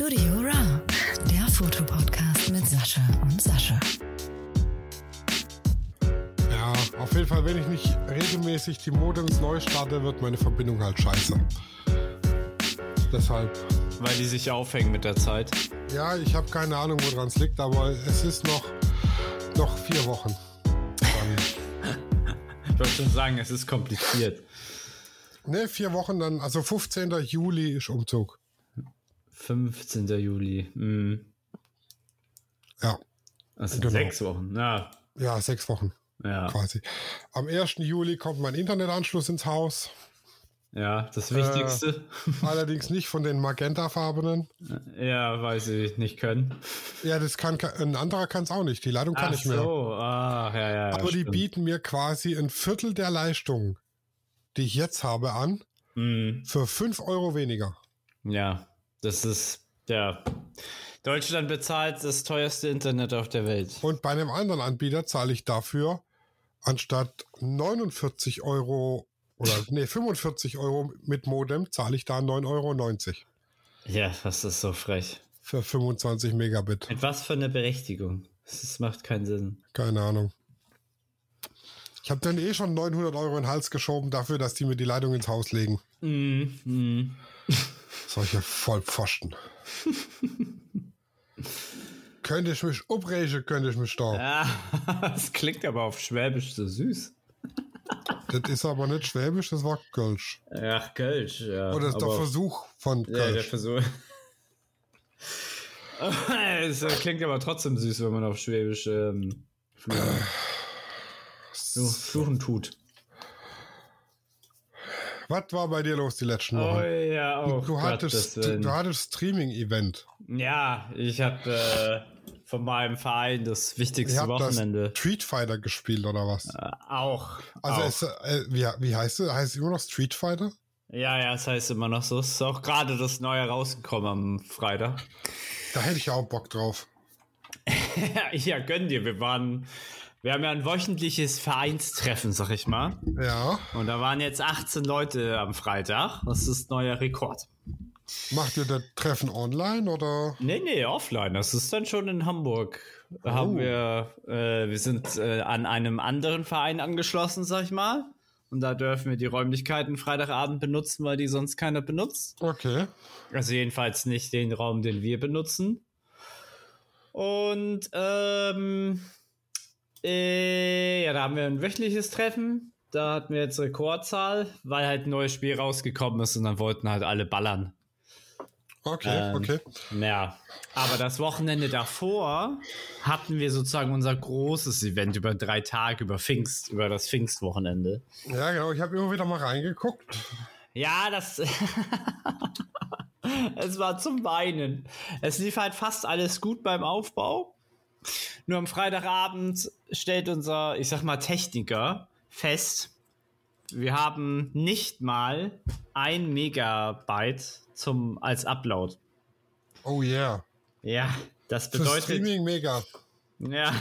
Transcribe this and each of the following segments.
Studio Ra, der Fotopodcast mit Sascha und Sascha. Ja, auf jeden Fall, wenn ich nicht regelmäßig die Modems neu starte, wird meine Verbindung halt scheiße. Deshalb. Weil die sich aufhängen mit der Zeit. Ja, ich habe keine Ahnung, woran es liegt, aber es ist noch, noch vier Wochen. Ich wollte schon sagen, es ist kompliziert. ne, vier Wochen dann, also 15. Juli ist Umzug. 15. Juli. Hm. Ja, sind Genau. sechs Wochen. Ja. ja, sechs Wochen Ja. quasi. Am 1. Juli kommt mein Internetanschluss ins Haus. Ja, das Wichtigste. Allerdings nicht von den magentafarbenen. Ja, weil sie nicht können. Ja, das kann ein anderer kann es auch nicht. Die Leitung kann Ach nicht mehr. so, ah, ja, ja. Aber die stimmt. bieten mir quasi ein Viertel der Leistung, die ich jetzt habe, an, Hm, für 5 Euro weniger. ja, das ist, ja. Deutschland bezahlt das teuerste Internet auf der Welt. Und bei einem anderen Anbieter zahle ich dafür anstatt 49 Euro oder nee, 45 Euro mit Modem, zahle ich da 9,90 Euro Ja, das ist so frech. für 25 Megabit. Mit was für eine Berechtigung? Das macht keinen Sinn. Keine Ahnung. Ich habe dann eh schon 900 Euro in den Hals geschoben dafür, dass die mir die Leitung ins Haus legen. Mhm. mhm. Solche Vollpfosten. könnte ich mich upregen, könnte ich mich da. Ja, das klingt aber auf Schwäbisch so süß. Das ist aber nicht Schwäbisch, das war Kölsch. Ach, Kölsch, ja. Oder das ist der Versuch von Ja, der Kölsch. Versuch. Es klingt aber trotzdem süß, wenn man auf Schwäbisch ähm, fluchen, so, fluchen tut. Was war bei dir los die letzten Oh Wochen? ja, oh du, hattest, Gottes Willen. du hattest Streaming-Event. Ja, ich habe äh, von meinem Verein das wichtigste habt Wochenende. das Street Fighter gespielt oder was? Äh, auch. Also auch. es, äh, wie, wie heißt es? Heißt es immer noch Street Fighter? ja, ja, es heißt immer noch so. Es ist auch gerade das Neue rausgekommen am Freitag. Da hätte ich auch Bock drauf. Ja, ja, gönn dir. Wir waren, wir haben ja ein wöchentliches Vereinstreffen, sag ich mal. Ja. Und da waren jetzt 18 Leute am Freitag. Das ist neuer Rekord. Macht ihr das Treffen online oder? Nee, nee, offline. Das ist dann schon in Hamburg. Da haben wir, äh, wir sind äh, an einem anderen Verein angeschlossen, sag ich mal. Und da dürfen wir die Räumlichkeiten Freitagabend benutzen, weil die sonst keiner benutzt. Okay. Also jedenfalls nicht den Raum, den wir benutzen. Und ähm, äh, ja, da haben wir ein wöchentliches Treffen. Da hatten wir jetzt Rekordzahl, weil halt ein neues Spiel rausgekommen ist und dann wollten halt alle ballern. Okay, Ähm, okay. Ja, aber das Wochenende davor hatten wir sozusagen unser großes Event über drei Tage, über Pfingst, über das Pfingstwochenende. Ja, genau. Ich habe immer wieder mal reingeguckt. Ja, das. es war zum Weinen. Es lief halt fast alles gut beim Aufbau. Nur am Freitagabend stellt unser, ich sag mal, Techniker fest, wir haben nicht mal ein Megabyte zum, als Upload. Oh yeah. Ja, das Für bedeutet. Streaming mega. Ja.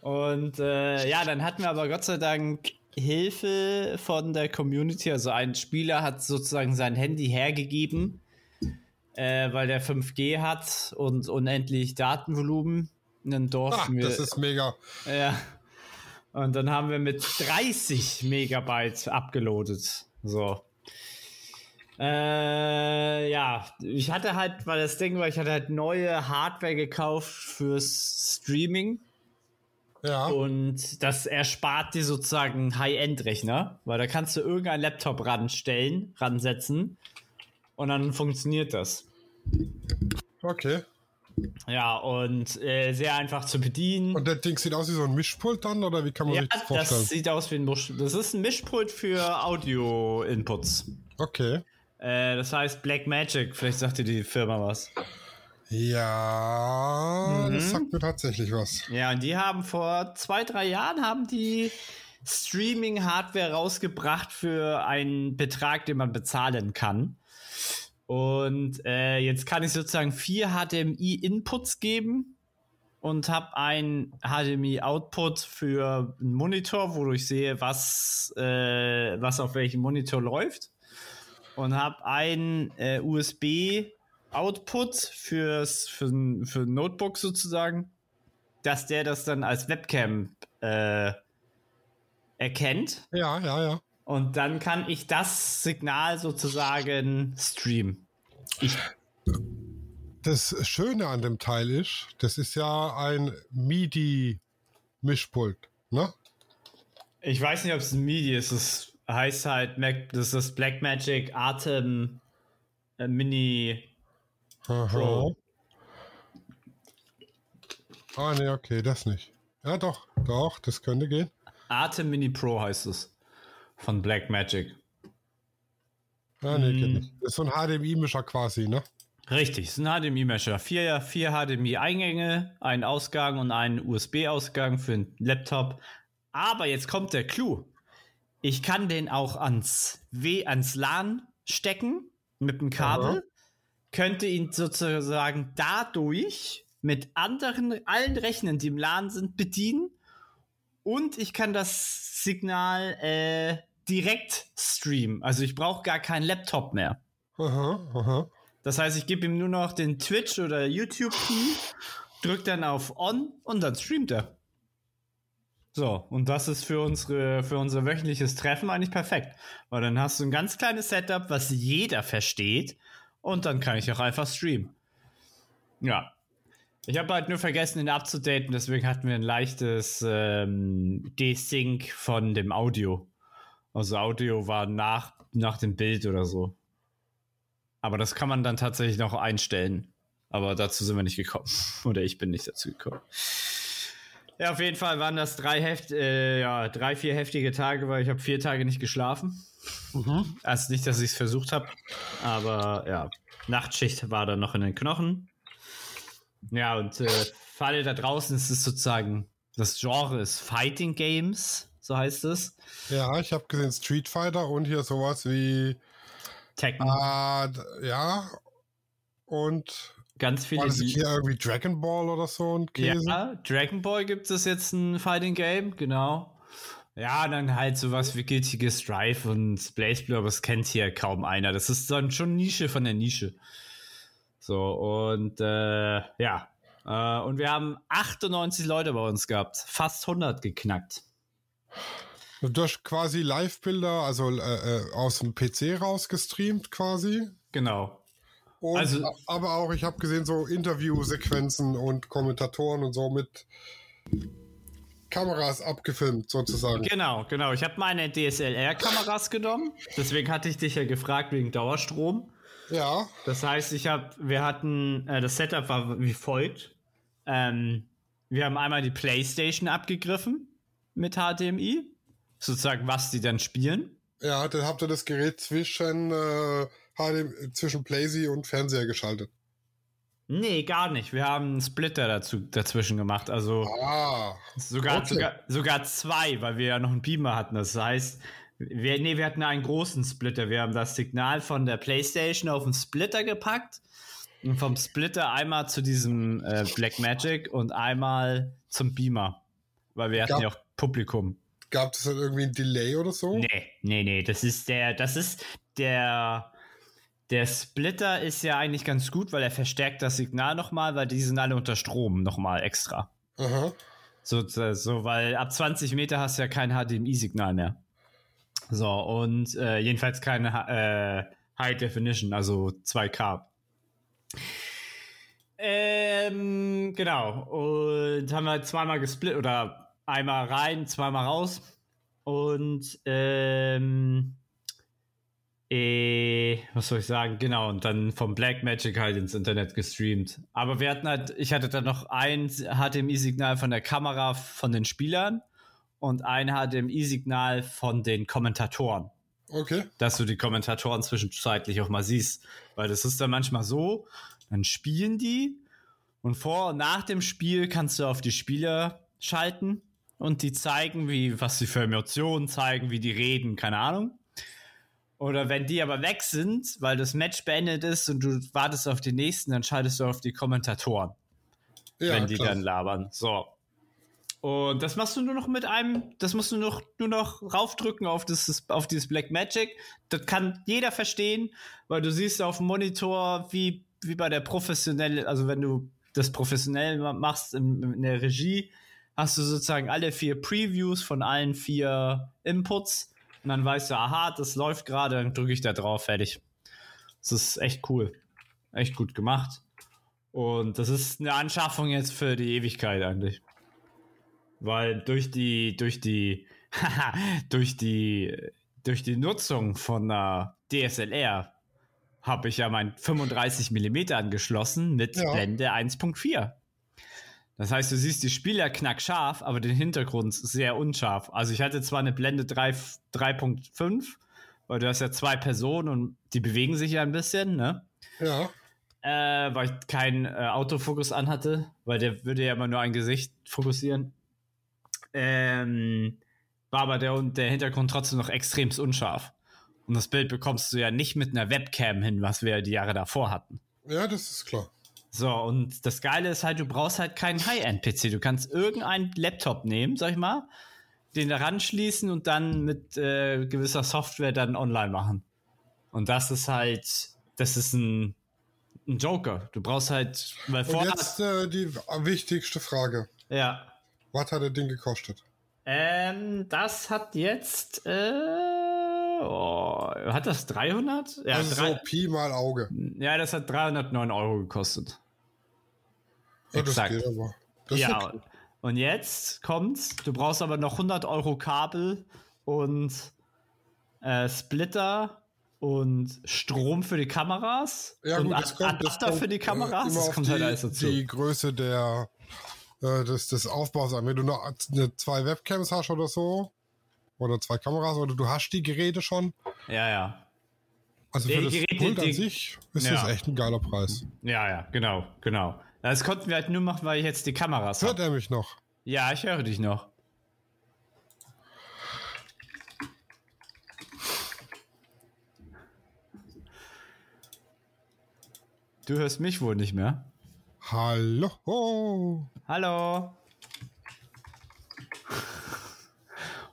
Und äh, ja, dann hatten wir aber Gott sei Dank Hilfe von der Community. Also ein Spieler hat sozusagen sein Handy hergegeben, äh, weil der 5G hat und unendlich Datenvolumen. Ah, durften wir. das ist mega. ja. Und dann haben wir mit 30 Megabyte abgeloadet. So. Äh, ja, ich hatte halt, weil das Ding war, ich hatte halt neue Hardware gekauft fürs Streaming. Ja. Und das erspart dir sozusagen High-End-Rechner, weil da kannst du irgendeinen Laptop ranstellen, ransetzen und dann funktioniert das. Okay. Ja, und äh, sehr einfach zu bedienen. Und das Ding sieht aus wie so ein Mischpult dann, oder wie kann man ja, sich das vorstellen? das sieht aus wie ein Misch Das ist ein Mischpult für Audio-Inputs. Okay. Äh, das heißt Black Magic, vielleicht sagt dir die Firma was. Ja, Mhm. das sagt mir tatsächlich was. Ja, und die haben vor zwei, drei Jahren haben die Streaming-Hardware rausgebracht für einen Betrag, den man bezahlen kann. Und äh, jetzt kann ich sozusagen vier HDMI-Inputs geben und habe ein HDMI-Output für einen Monitor, wodurch ich sehe, was, äh, was auf welchem Monitor läuft. Und habe ein äh, USB Output fürs, für, für ein Notebook sozusagen, dass der das dann als Webcam äh, erkennt. Ja, ja, ja. Und dann kann ich das Signal sozusagen streamen. Ich, Das Schöne an dem Teil ist, das ist ja ein MIDI-Mischpult, ne? ich weiß nicht, ob es ein MIDI ist. Es heißt halt, Mac, das ist Blackmagic Atem äh, Mini Aha. Pro. Ah, nee, okay, das nicht. Ja, doch, doch, das könnte gehen. Atem Mini Pro heißt es. Von Blackmagic. Ah, nee, Hm. nicht. Das ist so ein HDMI-Mischer quasi, ne? Richtig, es ist ein HDMI-Mesher. Vier, vier HDMI-Eingänge, ein Ausgang und einen USB-Ausgang für einen Laptop. Aber jetzt kommt der Clou. Ich kann den auch ans, w ans LAN stecken mit dem Kabel. Aha. Könnte ihn sozusagen dadurch mit anderen, allen Rechnern, die im LAN sind, bedienen. Und ich kann das Signal äh, direkt streamen. Also ich brauche gar keinen Laptop mehr. Aha, aha. Das heißt, ich gebe ihm nur noch den Twitch oder YouTube-Key, drücke dann auf On und dann streamt er. So, und das ist für, unsere, für unser wöchentliches Treffen eigentlich perfekt. Weil dann hast du ein ganz kleines Setup, was jeder versteht und dann kann ich auch einfach streamen. Ja. Ich habe halt nur vergessen, ihn abzudaten, deswegen hatten wir ein leichtes ähm, Desync von dem Audio. Also Audio war nach, nach dem Bild oder so. Aber das kann man dann tatsächlich noch einstellen. Aber dazu sind wir nicht gekommen. Oder ich bin nicht dazu gekommen. Ja, auf jeden Fall waren das drei, Heft, äh, ja, drei vier heftige Tage, weil ich habe vier Tage nicht geschlafen. Mhm. Also nicht, dass ich es versucht habe, aber ja, Nachtschicht war dann noch in den Knochen. Ja, und äh, für alle da draußen ist es sozusagen, das Genre ist Fighting Games, so heißt es. Ja, ich habe gesehen Street Fighter und hier sowas wie, Tekken, d- ja, und ganz viele. war das hier irgendwie Dragon Ball oder so ein Käse? Ja, Dragon Ball gibt es jetzt ein Fighting Game, genau. Ja, dann halt sowas wie Guilty Gear Strive und Blaze Blue, aber das kennt hier kaum einer. Das ist dann schon Nische von der Nische. So, und äh, ja. Äh, und wir haben 98 Leute bei uns gehabt. Fast 100 geknackt. Du hast quasi Live-Bilder, also äh, äh, aus dem PC rausgestreamt quasi. Genau. Und, Also- aber auch, ich habe gesehen, so Interviewsequenzen und Kommentatoren und so mit Kameras abgefilmt, sozusagen. Genau, genau. Ich habe meine DSLR-Kameras genommen. Deswegen hatte ich dich ja gefragt wegen Dauerstrom. Ja, Das heißt, ich habe, wir hatten, äh, das Setup war wie folgt. Ähm, wir haben einmal die PlayStation abgegriffen mit HDMI, sozusagen, was die dann spielen. ja, dann habt ihr das Gerät zwischen, äh, HDMI zwischen Playsee und Fernseher geschaltet. Nee, gar nicht. Wir haben einen Splitter dazu, dazwischen gemacht. Also Ah, sogar, okay. sogar, sogar zwei, weil wir ja noch einen Beamer hatten. Das heißt, wir, nee, wir hatten einen großen Splitter. Wir haben das Signal von der PlayStation auf den Splitter gepackt und vom Splitter einmal zu diesem äh, Blackmagic und einmal zum Beamer. Weil wir hatten Gab- ja auch Publikum. gab es dann irgendwie ein Delay oder so? Nee, nee, nee, das ist der, das ist der, der Splitter ist ja eigentlich ganz gut, weil er verstärkt das Signal nochmal, weil die sind alle unter Strom nochmal extra. Aha. So, so, weil ab 20 Meter hast du ja kein HDMI-Signal mehr. So, und äh, jedenfalls keine äh, High Definition, also 2K. Ähm, genau. Und haben wir zweimal gesplittet oder einmal rein, zweimal raus. Und ähm, äh, was soll ich sagen? Genau, und dann vom Blackmagic halt ins Internet gestreamt. Aber wir hatten halt, ich hatte dann noch ein HDMI-Signal von der Kamera von den Spielern und ein HDMI-Signal von den Kommentatoren Okay. dass du die Kommentatoren zwischenzeitlich auch mal siehst. Weil das ist dann manchmal so, dann spielen die und vor und nach dem Spiel kannst du auf die Spieler schalten und die zeigen, wie, was sie für Emotionen zeigen, wie die reden, keine Ahnung. Oder wenn die aber weg sind, weil das Match beendet ist und du wartest auf die nächsten, dann schaltest du auf die Kommentatoren Ja, wenn die klar. dann labern. So. Und das machst du nur noch mit einem, das musst du noch, nur noch raufdrücken auf, das, auf dieses Black Magic. Das kann jeder verstehen, weil du siehst auf dem Monitor, wie wie bei der professionellen, also wenn du das professionell machst in, in der Regie, hast du sozusagen alle vier Previews von allen vier Inputs und dann weißt du, aha, das läuft gerade, dann drücke ich da drauf, fertig. Das ist echt cool. Echt gut gemacht. Und das ist eine Anschaffung jetzt für die Ewigkeit eigentlich. Weil durch die, durch die, durch die, durch die Nutzung von einer DSLR habe ich ja mein 35 mm angeschlossen mit Ja. Blende 1.4. Das heißt, du siehst die Spieler knackscharf, aber den Hintergrund sehr unscharf. Also ich hatte zwar eine Blende 3 3.5, weil du hast ja zwei Personen und die bewegen sich ja ein bisschen, ne? Ja. Äh, weil ich keinen äh, Autofokus anhatte, weil der würde ja immer nur ein Gesicht fokussieren. Ähm, war aber der, der Hintergrund trotzdem noch extremst unscharf. Und das Bild bekommst du ja nicht mit einer Webcam hin, was wir die Jahre davor hatten. Ja, das ist klar. So, und das Geile ist halt, du brauchst halt keinen High-End-PC. Du kannst irgendeinen Laptop nehmen, sag ich mal, den da ranschließen und dann mit äh, gewisser Software dann online machen. Und das ist halt, das ist ein, ein Joker. Du brauchst halt, weil Und vorher. jetzt äh, die wichtigste Frage. Ja. Was hat das Ding gekostet? Ähm, das hat jetzt, äh, oh, hat das 300? Ja, also drei, so Pi mal Auge. ja, das hat 309 Euro gekostet. Ja, das Exakt. Das ist ja, okay. und jetzt kommt's. Du brauchst aber noch 100 Euro Kabel und äh, Splitter und Strom für die Kameras Ja, gut, das kommt, das Adapter kommt, für die äh, Kameras. immer das kommt die, halt alles dazu. die Größe der, äh, des, des Aufbaus an. Wenn du noch eine, zwei Webcams hast oder so, oder zwei Kameras, oder du hast die Geräte schon, Ja, ja. also Die für das Geräte, Pult an die- sich ist Ja. das echt ein geiler Preis. Ja, ja, genau, genau. Das konnten wir halt nur machen, weil ich jetzt die Kameras Hört habe. er mich noch? Ja, ich höre dich noch. Du hörst mich wohl nicht mehr. Hallo? Hallo.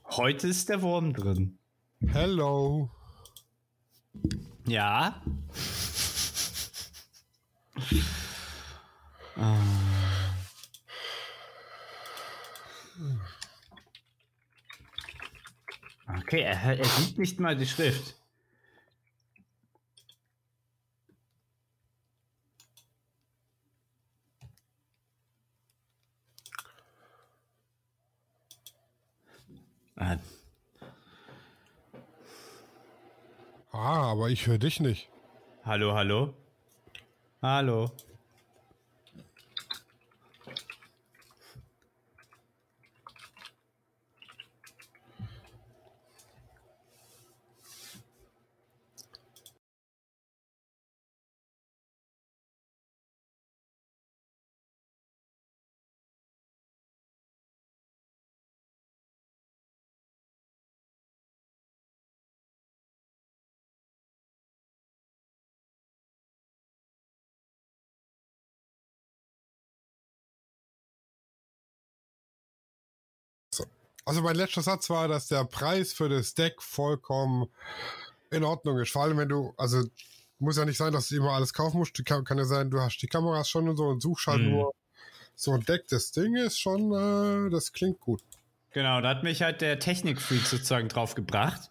Heute ist der Wurm drin. Hello. Ja. Okay, er, er sieht nicht mal die Schrift. Ah, Ah, aber ich höre dich nicht. Hallo, hallo. Hallo. Also mein letzter Satz war, dass der Preis für das Deck vollkommen in Ordnung ist. Vor allem, wenn du, also muss ja nicht sein, dass du immer alles kaufen musst. Die Kann, ja sein, du hast die Kameras schon und so und suchst halt Mhm. nur so ein Deck. Das Ding ist schon, äh, das klingt gut. Genau, da hat mich halt der Technikfreak sozusagen drauf gebracht.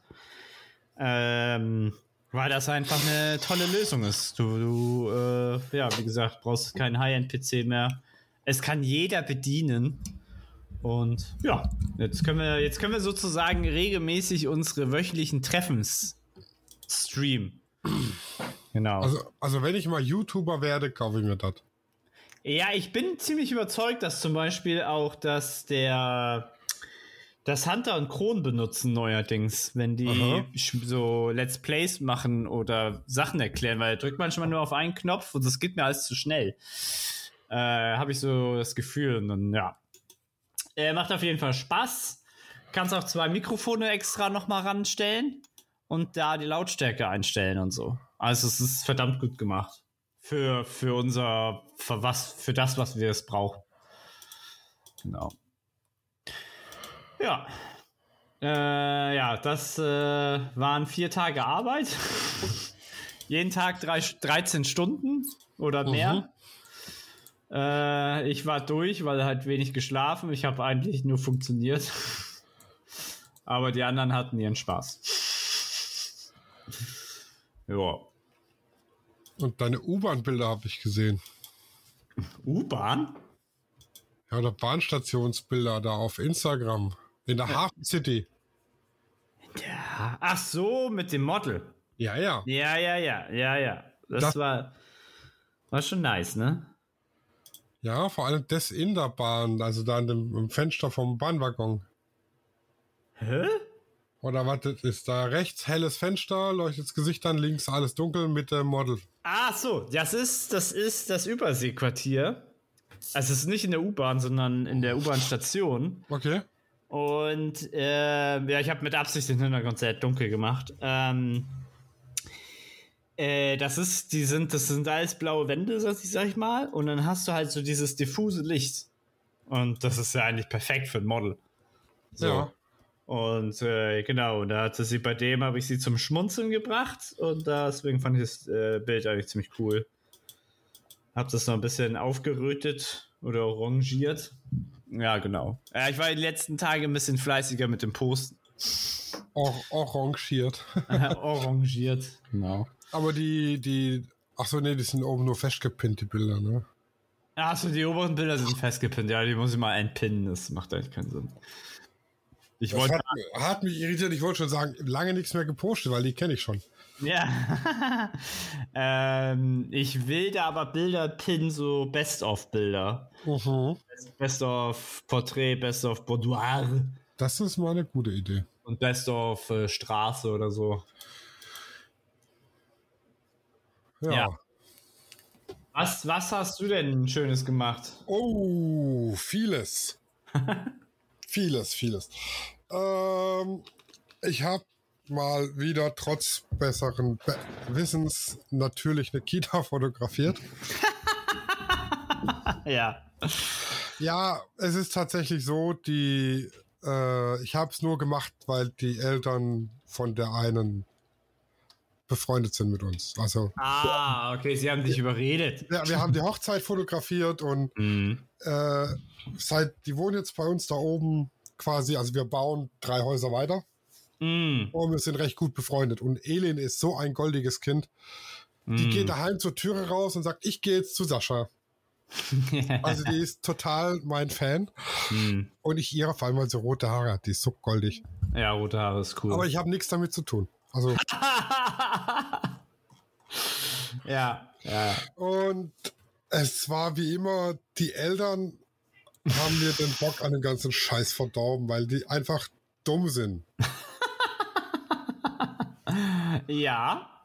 Ähm, weil das einfach eine tolle Lösung ist. Du, du äh, ja, wie gesagt, brauchst keinen High-End-PC mehr. Es kann jeder bedienen. Und ja, jetzt können wir, jetzt können wir sozusagen regelmäßig unsere wöchentlichen Treffens streamen. Genau. Also, also wenn ich mal YouTuber werde, kaufe ich mir das. Ja, ich bin ziemlich überzeugt, dass zum Beispiel auch, dass der das Hunter und Kron benutzen neuerdings, wenn die Aha. so Let's Plays machen oder Sachen erklären, weil er drückt manchmal nur auf einen Knopf und das geht mir alles zu schnell. Äh, Habe ich so das Gefühl und dann, ja. Äh, macht auf jeden Fall Spaß. Kannst auch zwei Mikrofone extra nochmal ranstellen und da die Lautstärke einstellen und so. Also es ist verdammt gut gemacht. Für, für unser, für was, für das, was wir es brauchen. Genau. Ja. Äh, ja, das äh, waren vier Tage Arbeit. Jeden Tag drei, 13 Stunden. oder mehr. Äh, ich war durch, weil halt wenig geschlafen. Ich habe eigentlich nur funktioniert. Aber die anderen hatten ihren Spaß. ja. Und deine U-Bahn-Bilder habe ich gesehen. U-Bahn? Ja, oder Bahnstationsbilder da auf Instagram. In der Hafen City. Ja. Ach so, mit dem Model. Ja, ja. Ja, ja, ja, ja, ja. Das, Das- war, war schon nice, ne? Ja, vor allem das in der Bahn, also da an dem Fenster vom Bahnwaggon. Hä? Oder was das ist da rechts helles Fenster, leuchtet das Gesicht an, links alles dunkel mit dem Model. Ah, so, das ist das, ist das Überseequartier. Also es ist nicht in der U-Bahn, sondern in der U-Bahn-Station. Okay. Und äh, ja, ich habe mit Absicht den Hintergrund sehr dunkel gemacht. Ähm, äh, das ist, die sind, das sind alles blaue Wände, sag ich, sag ich mal. Und dann hast du halt so dieses diffuse Licht. Und das ist ja eigentlich perfekt für ein Model. So. Ja. Und äh, genau, da hatte sie bei dem habe ich sie zum Schmunzeln gebracht und deswegen fand ich das äh, Bild eigentlich ziemlich cool. Hab das noch ein bisschen aufgerötet oder orangiert. Ja, genau. Ja, ich war die letzten Tage ein bisschen fleißiger mit dem Posten. Or orangiert. Orangiert. Genau. Aber die, die, ach so, nee, die sind oben nur festgepinnt, die Bilder, ne? Achso, die oberen Bilder sind festgepinnt. Ja, die muss ich mal einpinnen. Das macht eigentlich keinen Sinn. Ich Das wollte. hat, hat mich irritiert, ich wollte schon sagen, lange nichts mehr gepostet, weil die kenne ich schon. Ja. ähm, ich will da aber Bilder pinnen, so Best-of-Bilder. Mhm. Best of Porträt, Best of Boudoir Das ist mal eine gute Idee. Und Best of äh, Straße oder so. Ja. Ja. Was, was hast du denn Schönes gemacht? Oh, vieles. vieles, vieles. Ähm, ich habe mal wieder trotz besseren Be Wissens natürlich eine Kita fotografiert. Ja. Ja, es ist tatsächlich so, die äh, ich habe es nur gemacht, weil die Eltern von der einen befreundet sind mit uns. Also Ah, okay, sie haben dich überredet. ja, wir haben die Hochzeit fotografiert und Mhm. äh, seit die wohnen jetzt bei uns da oben quasi, also wir bauen drei Häuser weiter Mhm. und wir sind recht gut befreundet. Und Elin ist so ein goldiges Kind. Die Mhm. geht daheim zur Türe raus und sagt, ich gehe jetzt zu Sascha. Also die ist total mein Fan. Mhm. Und ich ihre, vor allem weil sie rote Haare hat, die ist so goldig. Ja, rote Haare ist cool. Aber ich habe nichts damit zu tun. Also, ja, ja. und es war wie immer, die Eltern haben mir den Bock an dem ganzen Scheiß verdorben, weil die einfach dumm sind. Ja.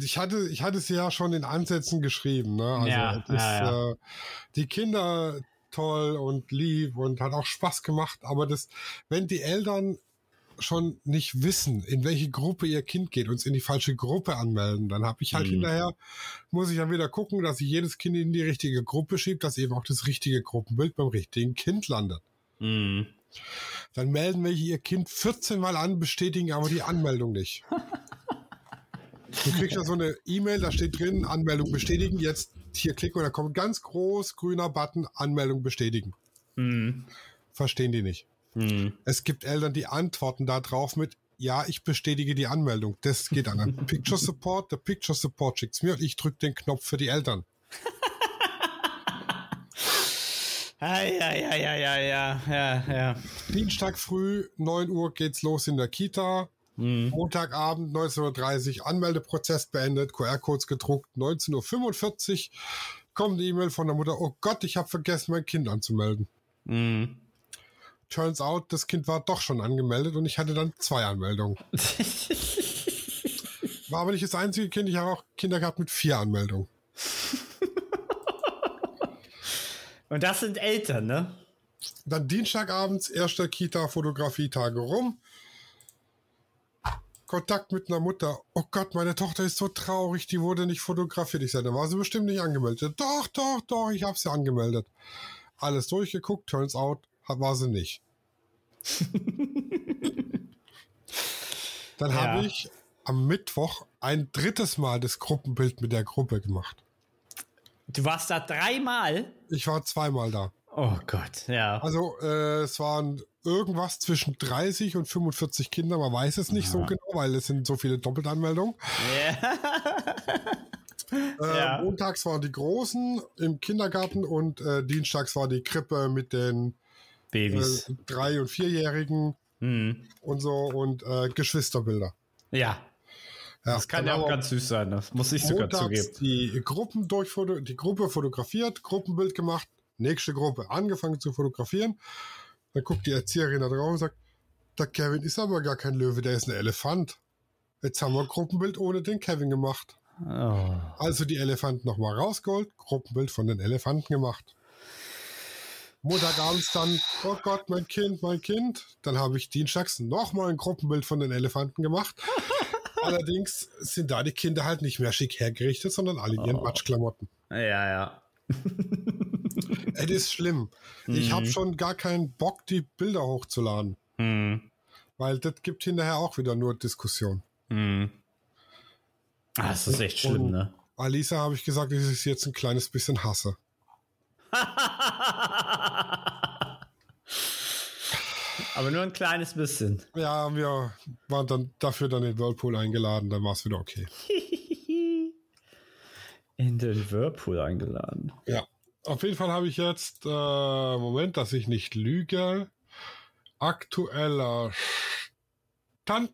Ich hatte, ich hatte es ja schon in Ansätzen geschrieben, ne? Also Ja, es ist, ja, ja. Äh, die Kinder toll und lieb und hat auch Spaß gemacht, aber das, wenn die Eltern schon nicht wissen, in welche Gruppe ihr Kind geht, uns in die falsche Gruppe anmelden, dann habe ich halt Mhm. hinterher, muss ich dann wieder gucken, dass ich jedes Kind in die richtige Gruppe schiebe, dass eben auch das richtige Gruppenbild beim richtigen Kind landet. Mhm. Dann melden welche ihr Kind 14 Mal an, bestätigen aber die Anmeldung nicht. Du kriegst ja so eine E-Mail, da steht drin, Anmeldung bestätigen, jetzt hier klicken und da kommt ganz groß grüner Button, Anmeldung bestätigen. Mhm. Verstehen die nicht. Mhm. Es gibt Eltern, die antworten da drauf mit, ja, ich bestätige die Anmeldung. Das geht an den Picture Support, der Picture Support schickt's mir und ich drücke den Knopf für die Eltern. Ja, ja, ja, ja, ja, ja, ja, ja. Dienstag früh, 9 Uhr geht's los in der Kita. Mhm. Montagabend 19.30 Uhr, Anmeldeprozess beendet, QR-Codes gedruckt, 19.45 Uhr kommt die E-Mail von der Mutter, oh Gott, ich habe vergessen, mein Kind anzumelden. Mhm. Turns out, das Kind war doch schon angemeldet und ich hatte dann zwei Anmeldungen. War aber nicht das einzige Kind, ich habe auch Kinder gehabt mit vier Anmeldungen. Und das sind Eltern, ne? Dann Dienstagabends, erster Kita-Fotografie-Tage rum. Kontakt mit einer Mutter. Oh Gott, meine Tochter ist so traurig, die wurde nicht fotografiert. Ich sagte, war sie bestimmt nicht angemeldet. Doch, doch, doch, ich habe sie angemeldet. Alles durchgeguckt, turns out, war sie nicht. Dann Ja. habe ich am Mittwoch ein drittes Mal das Gruppenbild mit der Gruppe gemacht. Du warst da dreimal? Ich war zweimal da. Oh Gott, ja. Also äh, es waren irgendwas zwischen 30 und 45 Kinder, man weiß es nicht so genau, weil es sind so viele Doppeltanmeldungen. Ja. Äh, Ja. Montags waren die Großen im Kindergarten und äh, dienstags war die Krippe mit den Babys. äh, drei- und vierjährigen Hm. und so und äh, Geschwisterbilder. Ja, Ja, das kann ja auch haben wir ganz süß sein, das muss ich sogar zugeben. die Gruppen durchfoto die Gruppe fotografiert, Gruppenbild gemacht, nächste Gruppe angefangen zu fotografieren. Dann guckt die Erzieherin da drauf und sagt, der Kevin ist aber gar kein Löwe, der ist ein Elefant. Jetzt haben wir ein Gruppenbild ohne den Kevin gemacht. Oh. Also die Elefanten nochmal rausgeholt, Gruppenbild von den Elefanten gemacht. Montagabends dann, oh Gott, mein Kind, mein Kind. Dann habe ich dienstags nochmal ein Gruppenbild von den Elefanten gemacht. Allerdings sind da die Kinder halt nicht mehr schick hergerichtet, sondern alle in ihren Oh. Matschklamotten. Ja, ja. Es ist schlimm. Ich habe Mhm. schon gar keinen Bock, die Bilder hochzuladen, Hm. weil das gibt hinterher auch wieder nur Diskussion. Hm. Ah, das ist echt schlimm, ne? Alisa habe ich gesagt, dass ich sie jetzt ein kleines bisschen hasse. Aber nur ein kleines bisschen. Ja, wir waren dann dafür dann in Whirlpool eingeladen, dann war es wieder okay. In den Whirlpool eingeladen. Ja. Auf jeden Fall habe ich jetzt, äh, Moment, dass ich nicht lüge, aktueller Stand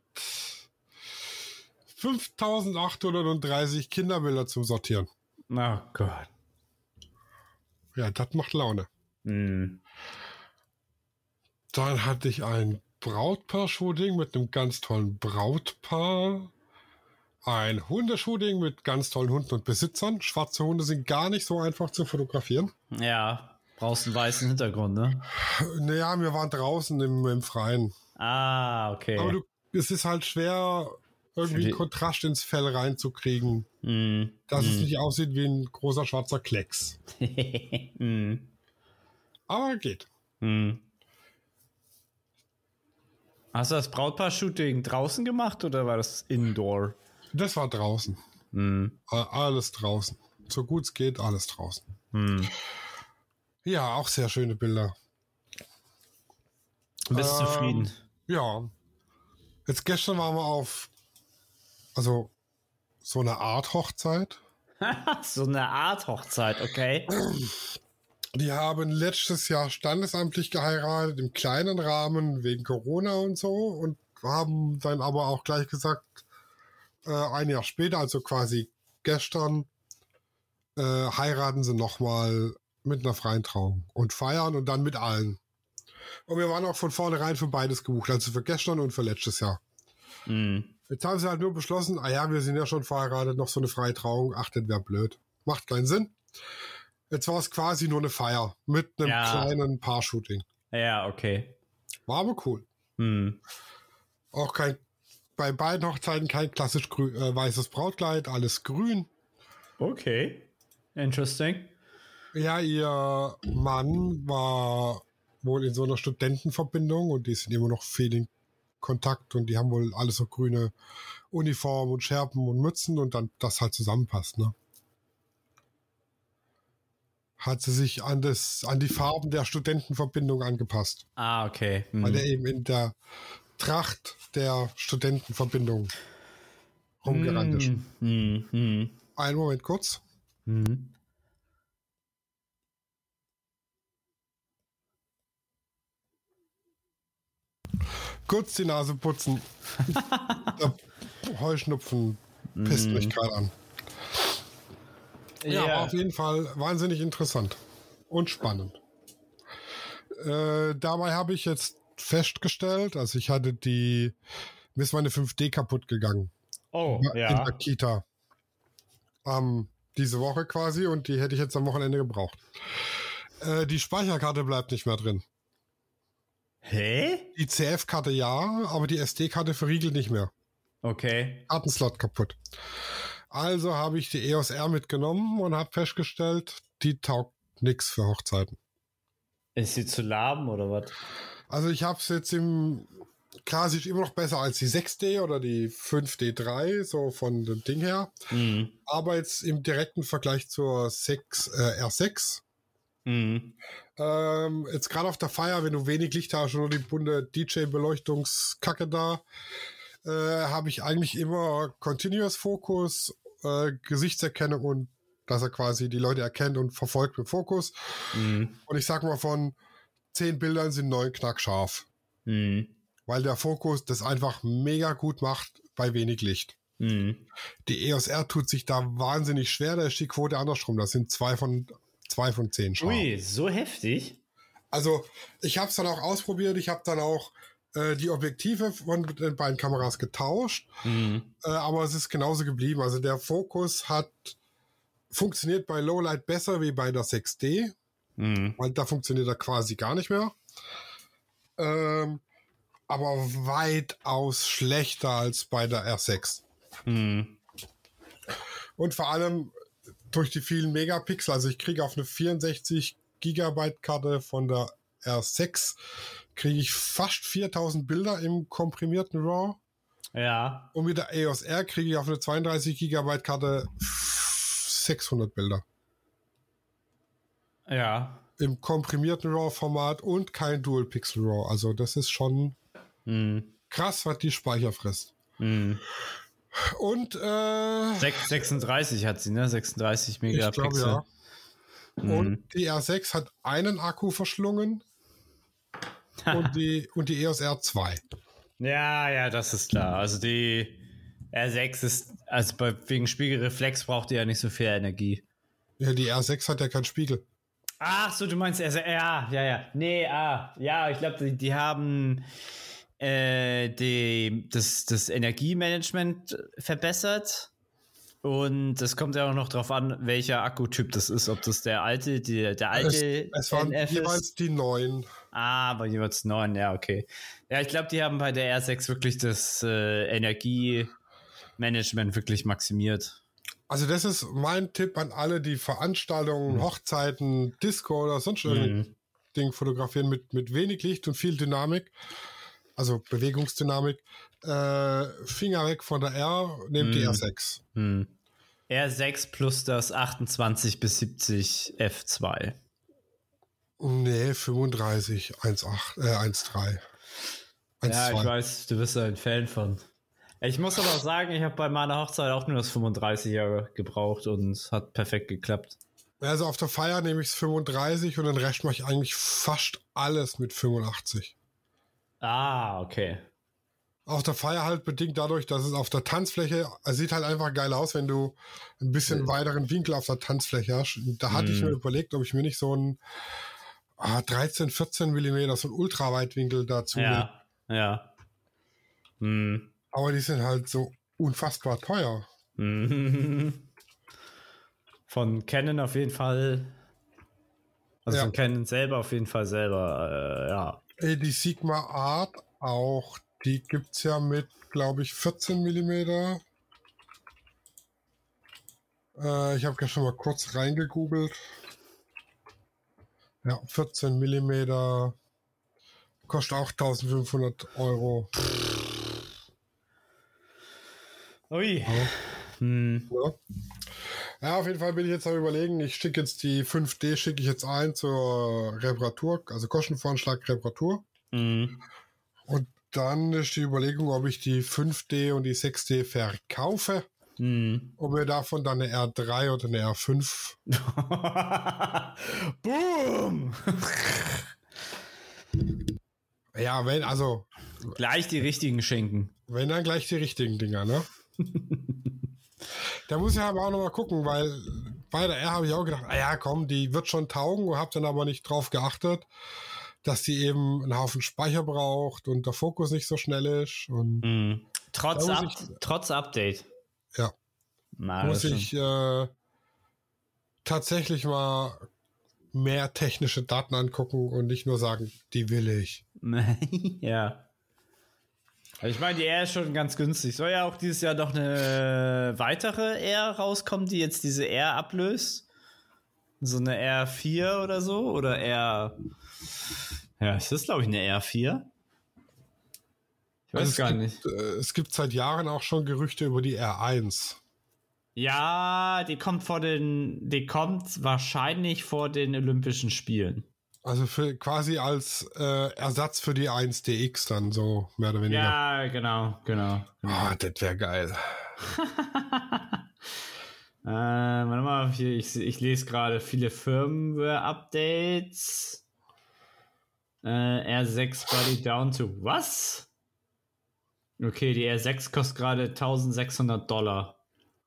5830 Kinderbilder zum Sortieren. Oh Gott. Ja, das macht Laune. Hm. Dann hatte ich ein Brautpaar-Shooting mit einem ganz tollen Brautpaar. Ein Hundeshooting mit ganz tollen Hunden und Besitzern. Schwarze Hunde sind gar nicht so einfach zu fotografieren. Ja, brauchst einen weißen Hintergrund, ne? Naja, wir waren draußen im, im Freien. Ah, okay. Aber du, es ist halt schwer, irgendwie Kontrast ins Fell reinzukriegen, Hm. dass es Hm. nicht aussieht wie ein großer schwarzer Klecks. hm. Aber geht. Hm. Hast du das Brautpaar-Shooting draußen gemacht oder war das Indoor? Das war draußen. Hm. Äh, Alles draußen. So gut es geht, alles draußen. Hm. Ja, auch sehr schöne Bilder. Bist Ähm, zufrieden? Ja. Jetzt gestern waren wir auf, also so eine Art Hochzeit. so eine Art Hochzeit, okay. Die haben letztes Jahr standesamtlich geheiratet, im kleinen Rahmen, wegen Corona und so, und haben dann aber auch gleich gesagt, äh, ein Jahr später, also quasi gestern, äh, heiraten sie nochmal mit einer freien Trauung und feiern und dann mit allen. Und wir waren auch von vornherein für beides gebucht, also für gestern und für letztes Jahr. Hm. Jetzt haben sie halt nur beschlossen, ah ja, wir sind ja schon verheiratet, noch so eine freie Trauung, ach, das wäre blöd. Macht keinen Sinn. Jetzt war es quasi nur eine Feier mit einem Ja. kleinen Paar-Shooting. Ja, okay. War aber cool. Hm. Auch kein, bei beiden Hochzeiten kein klassisch äh, weißes Brautkleid, alles grün. Okay. Interesting. Ja, ihr Mann war wohl in so einer Studentenverbindung und die sind immer noch viel in Kontakt und die haben wohl alles so grüne Uniformen und Schärpen und Mützen und dann das halt zusammenpasst, ne? Hat sie sich an das, an die Farben der Studentenverbindung angepasst, Ah, okay. Hm. weil er eben in der Tracht der Studentenverbindung rumgerannt ist. Hm. Hm. Hm. Einen Moment kurz. Kurz die Nase putzen. der Heuschnupfen pisst mich gerade an. Ja, aber auf jeden Fall wahnsinnig interessant und spannend. Äh, dabei habe ich jetzt festgestellt, also ich hatte die, mir ist meine 5D kaputt gegangen Oh, in ja. der Kita. Ähm, diese Woche quasi und die hätte ich jetzt am Wochenende gebraucht. Äh, die Speicherkarte bleibt nicht mehr drin. Hä? Die CF-Karte ja, aber die SD-Karte verriegelt nicht mehr. Okay. Kartenslot kaputt. Also habe ich die EOS R mitgenommen und habe festgestellt, die taugt nix für Hochzeiten. Ist sie zu lahm oder was? Also ich habe es jetzt im klar, immer noch besser als die 6D oder die 5D3, so von dem Ding her. Mhm. Aber jetzt im direkten Vergleich zur 6, äh, R6, Mhm. ähm, jetzt gerade auf der Feier, wenn du wenig Licht hast und nur die bunte DJ-Beleuchtungskacke da, äh, habe ich eigentlich immer Continuous Focus, äh, Gesichtserkennung und dass er quasi die Leute erkennt und verfolgt mit Fokus. Mhm. Und ich sag mal, von zehn Bildern sind neun knackscharf. Mhm. Weil der Fokus das einfach mega gut macht bei wenig Licht. Mhm. Die EOS R tut sich da wahnsinnig schwer, da ist die Quote andersrum. Das sind zwei von, zwei von zehn scharf. Ui, so heftig. Also, ich habe es dann auch ausprobiert. Ich habe dann auch äh, die Objektive von den beiden Kameras getauscht. Mhm. Äh, aber es ist genauso geblieben. Also, der Fokus hat funktioniert bei Lowlight besser wie bei der 6D, Mhm. weil da funktioniert er quasi gar nicht mehr. Ähm, aber weitaus schlechter als bei der R6. Mhm. Und vor allem durch die vielen Megapixel, also ich kriege auf eine 64 Gigabyte Karte von der R6 kriege ich fast 4000 Bilder im komprimierten RAW Ja. und mit der EOS R kriege ich auf eine 32 Gigabyte Karte 600 Bilder Ja. im komprimierten RAW Format und kein Dual Pixel RAW. Also das ist schon Mhm. krass, was die Speicher frisst. Mhm. Und äh, Sech- 36 hat sie, ne? 36 ich Megapixel. glaube ja. Mhm. Und die R6 hat einen Akku verschlungen und die, und die EOS R 2. Ja, ja, das ist klar. Also die R6 ist, also bei, wegen Spiegelreflex braucht die ja nicht so viel Energie. Ja, die R6 hat ja keinen Spiegel. Ach so, du meinst, also, ja, ja, ja. Nee, ah, ja, ich glaube, die, die haben äh, die, das, das Energiemanagement verbessert. Und es kommt ja auch noch drauf an, welcher Akkutyp das ist. Ob das der alte, die, der alte Es waren NF jeweils ist. die neuen. Ah, bei jeweils neun, ja, okay. Ja, ich glaube, die haben bei der R6 wirklich das äh, Energiemanagement wirklich maximiert. Also das ist mein Tipp an alle, die Veranstaltungen, Hochzeiten, Disco oder sonst irgendein Mhm. Ding fotografieren mit, mit wenig Licht und viel Dynamik. Also Bewegungsdynamik. Äh, Finger weg von der R, nehmt die Mhm. R6. Hm. R6 plus das 28 bis 70 F2. Nee, 35, 1,8, äh, 1,3. 1,2. Ja, ich weiß, du bist ein Fan von. Ich muss aber auch sagen, ich habe bei meiner Hochzeit auch nur das 35er gebraucht und es hat perfekt geklappt. Also auf der Feier nehme ich es 35 und den Rest mache ich eigentlich fast alles mit 85. Ah, okay. Auf der Feier halt bedingt dadurch, dass es auf der Tanzfläche, es sieht halt einfach geil aus, wenn du ein bisschen weiteren Winkel auf der Tanzfläche hast. Da hatte ich Mhm. mir überlegt, ob ich mir nicht so ein ah, 13, 14 Millimeter, so ein Ultraweitwinkel dazu. Ja, ja. Hm. Aber die sind halt so unfassbar teuer. Mhm. Von Canon auf jeden Fall. Also Ja. von Canon selber auf jeden Fall selber, äh, ja. Ey, die Sigma Art auch, die gibt's ja mit, glaube ich, 14 Millimeter. Äh, ich habe gestern mal kurz reingegoogelt. Ja, 14 Millimeter. Kostet auch 1500 Euro. Ui. Ja. Hm. Ja. ja, auf jeden Fall bin ich jetzt am überlegen, ich schicke jetzt die 5D, schicke ich jetzt ein zur Reparatur, also Kostenvoranschlag Reparatur. Hm. Und dann ist die Überlegung, ob ich die 5D und die 6D verkaufe, Hm. ob mir davon dann eine R3 oder eine R5. Boom! Ja, wenn, also, Gleich die richtigen schenken. wenn dann gleich die richtigen Dinger, ne? Da muss ich aber auch nochmal gucken, weil bei der R habe ich auch gedacht, ah ja, komm, die wird schon taugen und habe dann aber nicht drauf geachtet, dass die eben einen Haufen Speicher braucht und der Fokus nicht so schnell ist. Und Hm. Trotz, muss ich- trotz Update. ja, Na, muss ich äh, tatsächlich mal mehr technische Daten angucken und nicht nur sagen, die will ich. ja. Ich meine, die R ist schon ganz günstig. Soll ja auch dieses Jahr noch eine weitere R rauskommen, die jetzt diese R ablöst. So eine R4 oder so. Oder R. Ja, ist das, glaube ich, eine R4? Ich weiß Also es gar gibt, nicht. Äh, es gibt seit Jahren auch schon Gerüchte über die R1. Ja, die kommt vor den, die kommt wahrscheinlich vor den Olympischen Spielen. Also für, quasi als äh, Ersatz für die 1DX dann so mehr oder weniger. Ja, genau, genau. Ah, das wäre geil. Äh, warte mal, ich, ich lese gerade viele Firmware-Updates. Äh, R6 Body down to was? Okay, die R6 kostet gerade 1600 Dollar.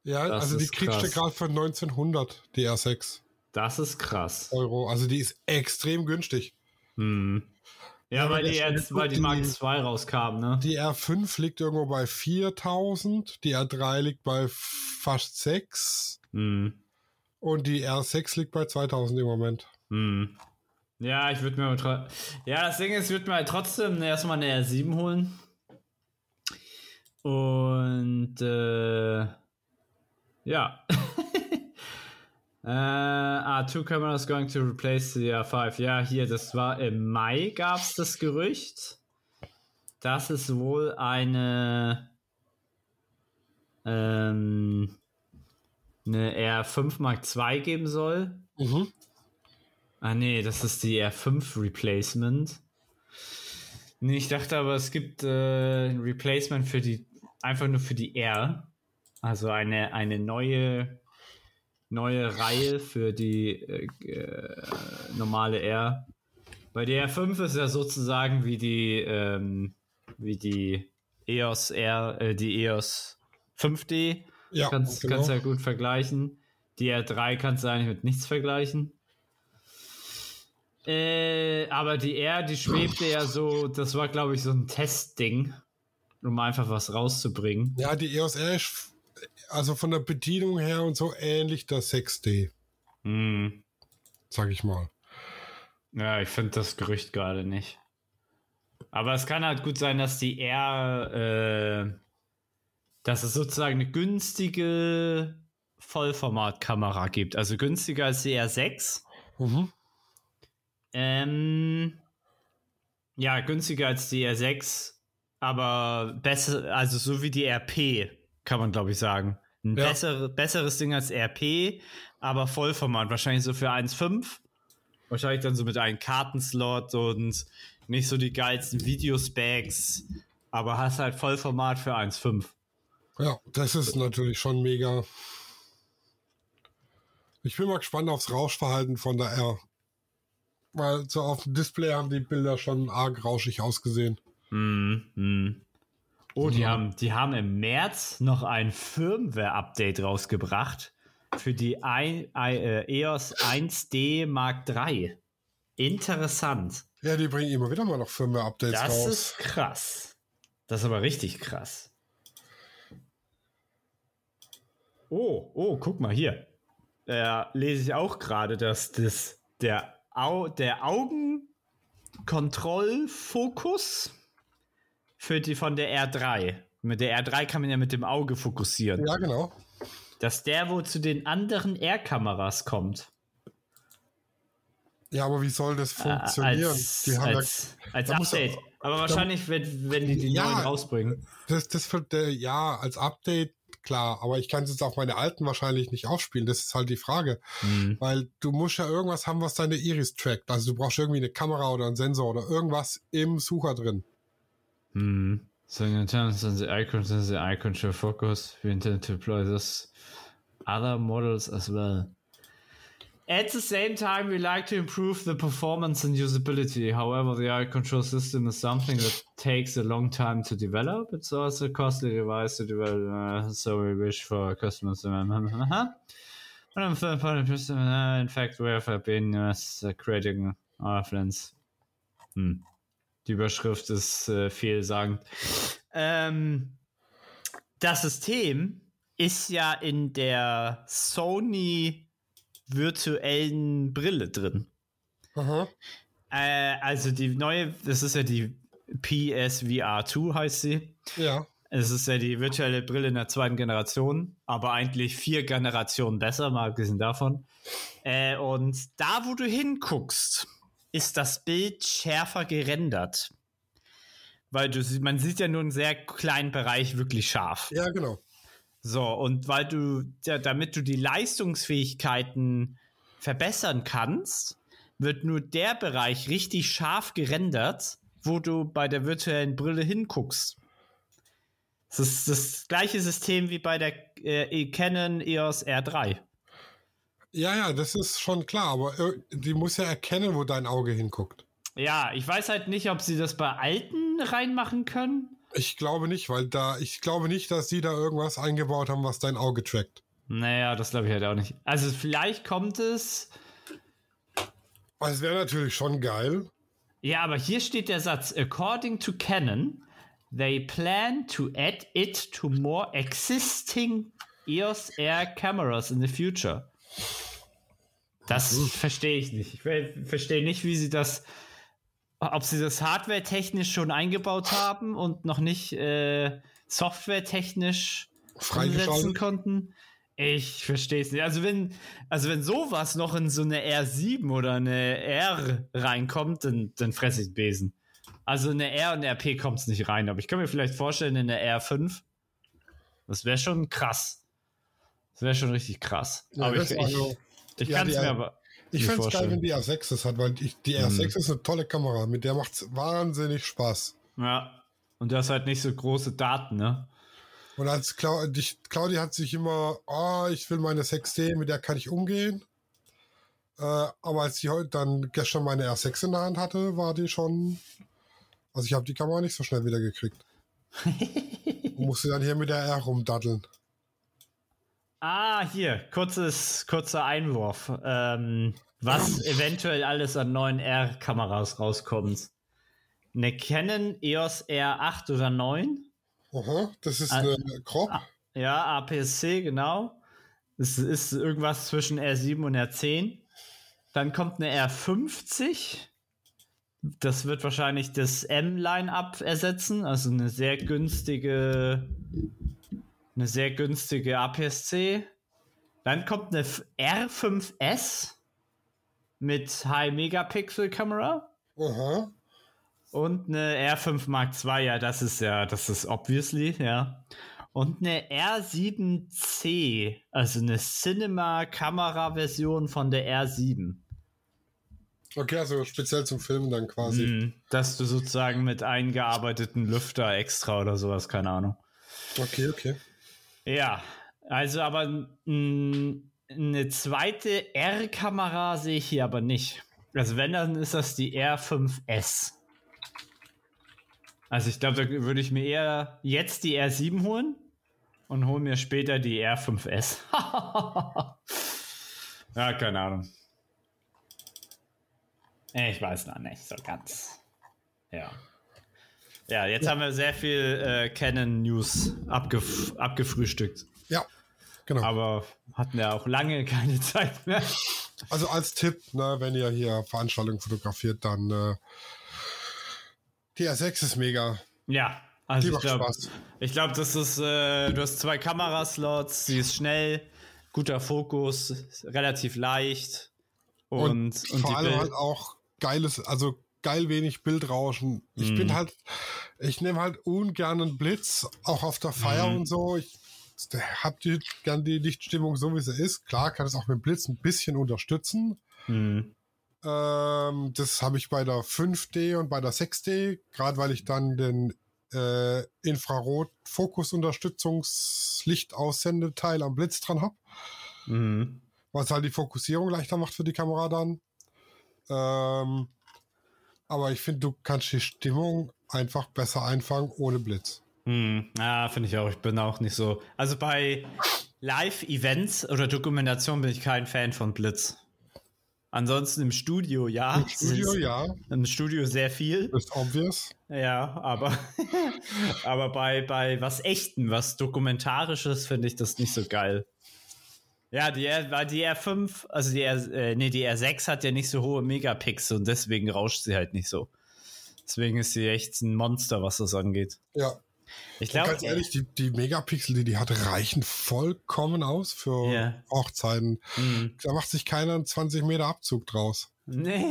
Ja, Das also die kriegst du gerade für 1900, die R6 Das ist krass. Euro. Also die ist extrem günstig. Hm. Ja, Ja, weil die jetzt, weil die Mark die- II rauskam, ne? Die R5 liegt irgendwo bei 4000, die R3 liegt bei fast 6 Hm. und die R6 liegt bei 2000 im Moment. Hm. Ja, ich würde mir Ja, das Ding ist, ich würde mir halt trotzdem erstmal eine R7 holen. Und äh, ja. äh, ah, two cameras going to replace the R5. Ja, hier, das war im Mai gab es das Gerücht, dass es wohl eine ähm, eine R5 Mark II geben soll. Mhm. Ah nee, das ist die R5 Replacement. Nee, ich dachte aber, es gibt äh, ein Replacement für die, einfach nur für die R. Also eine, eine neue, neue Reihe für die äh, äh, normale R. Bei der R5 ist ja sozusagen wie die, ähm, wie die EOS R, äh, die EOS 5D. Ja, kannst, genau. kannst ja gut vergleichen. Die R3 kannst du eigentlich mit nichts vergleichen. Äh, aber die R, die schwebte ja so, das war glaube ich so ein Testding, um einfach was rauszubringen. ja, die EOS R also von der Bedienung her und so ähnlich der 6D, Hm. sag ich mal. Ja, ich finde das Gerücht gerade nicht. Aber es kann halt gut sein, dass die R, äh, dass es sozusagen eine günstige Vollformatkamera gibt. Also günstiger als die R6. Mhm. Ähm, ja, günstiger als die R6, aber besser, also so wie die RP, kann man glaube ich sagen. Ein Ja. bessere, besseres Ding als RP, aber Vollformat, wahrscheinlich so für 1,5. Wahrscheinlich dann so mit einem Kartenslot und nicht so die geilsten Videospecs, aber hast halt Vollformat für 1,5. Ja, das ist natürlich schon mega. Ich bin mal gespannt aufs Rauschverhalten von der R. Weil so auf dem Display haben die Bilder schon arg rauschig ausgesehen. Mhm. mhm. Oh, die haben, die haben im März noch ein Firmware-Update rausgebracht für die I, I, äh, EOS 1D Mark III. Interessant. Ja, die bringen immer wieder mal noch Firmware-Updates Das raus. ist krass. Das ist aber richtig krass. Oh, oh, guck mal hier. Da lese ich auch gerade, dass das, der, Au, der Augenkontrollfokus für die von der R3. Mit der R3 kann man ja mit dem Auge fokussieren. ja, genau. Dass der wohl zu den anderen R-Kameras kommt. Ja, aber wie soll das Äh, funktionieren? als die haben als, als da muss Update. er- aber wahrscheinlich, wenn, wenn die die Ja. neuen rausbringen. ja, das, das für, der, ja, als Update, klar, aber ich kann es jetzt auf meine alten wahrscheinlich nicht aufspielen. Das ist halt die Frage. Mhm. Weil du musst ja irgendwas haben, was deine Iris trackt. Also du brauchst irgendwie eine Kamera oder einen Sensor oder irgendwas im Sucher drin. Hmm. So in terms of the icons and the icon show focus, we intend to deploy this other models as well. At the same time, we like to improve the performance and usability. However, the eye control system is something that takes a long time to develop. It's also a costly device to develop, uh, so we wish for customers to. In fact, we have been uh, creating our plans. Hm. Die Überschrift ist äh, vielsagend. Ähm, das System ist ja in der Sony virtuellen Brille drin. Aha. Äh, also die neue, das ist ja die PSVR 2 heißt sie. Ja. Es ist ja die virtuelle Brille in der zweiten Generation, aber eigentlich vier Generationen besser, mal abgesehen davon. Äh, und da, wo du hinguckst, ist das Bild schärfer gerendert. weil du, man sieht ja nur einen sehr kleinen Bereich wirklich scharf. Ja, genau. So, und weil du, ja, damit du die Leistungsfähigkeiten verbessern kannst, wird nur der Bereich richtig scharf gerendert, wo du bei der virtuellen Brille hinguckst. Das ist das gleiche System wie bei der äh, Canon EOS R3. Ja, ja, das ist schon klar, aber die muss ja erkennen, wo dein Auge hinguckt. Ja, ich weiß halt nicht, ob sie das bei alten reinmachen können. Ich glaube nicht, weil da, ich glaube nicht, dass sie da irgendwas eingebaut haben, was dein Auge trackt. Naja, das glaube ich halt auch nicht. Also vielleicht kommt es. Es wäre natürlich schon geil. Ja, aber hier steht der Satz: According to Canon, they plan to add it to more existing EOS R cameras in the future. Das verstehe ich nicht. Ich ver- verstehe nicht, wie sie das, ob sie das hardware-technisch schon eingebaut haben und noch nicht äh, software-technisch umsetzen konnten. Ich verstehe es nicht. Also wenn, also wenn sowas noch in so eine R7 oder eine R reinkommt, dann, dann fresse ich den Besen. Also in eine R und RP kommt es nicht rein, aber ich kann mir vielleicht vorstellen, in eine R5, das wäre schon krass. Das wäre schon richtig krass. Ja, aber ich, ich, ich ja, kann es mir aber. Ich fände es geil, wenn die R6 das hat, weil die, die R6 ist eine tolle Kamera. Mit der macht es wahnsinnig Spaß. Ja. Und das halt nicht so große Daten, ne? Und als Clau die, Claudia hat sich immer, oh, ich will meine 6D, mit der kann ich umgehen. Äh, aber als sie heute dann gestern meine R6 in der Hand hatte, war die schon. Also ich habe die Kamera nicht so schnell wieder gekriegt. Und musste dann hier mit der R rumdaddeln. Ah, hier, kurzes, kurzer Einwurf. Ähm, was eventuell alles an neuen R-Kameras rauskommt. Eine Canon EOS R8 oder 9. Aha, das ist Ah, eine Crop. Ja, APS-C, genau. Es ist irgendwas zwischen R7 und R10. Dann kommt eine R50. Das wird wahrscheinlich das M-Line-Up ersetzen. Also eine sehr günstige, eine sehr günstige APS-C. Dann kommt eine F- R5S mit High-Megapixel-Kamera. Aha. Und eine R5 Mark II, ja, das ist ja, das ist obviously, ja. Und eine R7C, also eine Cinema-Kamera-Version von der R7. Okay, also speziell zum Filmen dann quasi. Mhm, dass du sozusagen mit eingearbeiteten Lüfter extra oder sowas, keine Ahnung. Okay, okay. Ja, also aber mh, eine zweite R-Kamera sehe ich hier aber nicht. Also wenn, dann ist das die R5S. Also ich glaube, da würde ich mir eher jetzt die R7 holen und hole mir später die R5S. ja, keine Ahnung. Ich weiß noch nicht so ganz. Ja. Ja, jetzt haben wir sehr viel äh, Canon News abgef abgefrühstückt. Ja, genau. Aber hatten ja auch lange keine Zeit mehr. Also als Tipp, ne, wenn ihr hier Veranstaltungen fotografiert, dann äh, die R6 ist mega. Ja, also Die ich glaube, Spaß. ich glaube, das ist, äh, du hast zwei Kameraslots, sie ist schnell, guter Fokus, relativ leicht und, Und, und, vor allem Bild- halt auch geiles, also geil wenig Bildrauschen. Ich Mhm. bin halt, ich nehme halt ungern einen Blitz, auch auf der Feier Mhm. und so. Ich hab die, gern die Lichtstimmung so, wie sie ist. Klar kann es auch mit Blitz ein bisschen unterstützen. Mhm. Ähm, das habe ich bei der 5D und bei der 6D, gerade weil ich dann den äh, Infrarot-Fokusunterstützungslichtaussendeteil am Blitz dran habe, Mhm. was halt die Fokussierung leichter macht für die Kamera dann. Ähm, aber ich finde, du kannst die Stimmung einfach besser einfangen ohne Blitz. Mhm. Ja, finde ich auch. Ich bin auch nicht so. Also bei Live-Events oder Dokumentation bin ich kein Fan von Blitz. Ansonsten im Studio, ja. Im Studio, ja, Im Studio sehr viel. ist obvious. Ja, aber, aber bei, bei was Echten, was Dokumentarisches, finde ich das nicht so geil. Ja, die, R, weil die R5, also die, R, äh, nee, die R6 hat ja nicht so hohe Megapixel und deswegen rauscht sie halt nicht so. Deswegen ist sie echt ein Monster, was das angeht. Ja, Ich glaube, ganz ehrlich, die, die Megapixel, die die hat, reichen vollkommen aus für Ja. Hochzeiten. Mhm. Da macht sich keiner einen 20 Meter Abzug draus. Nee.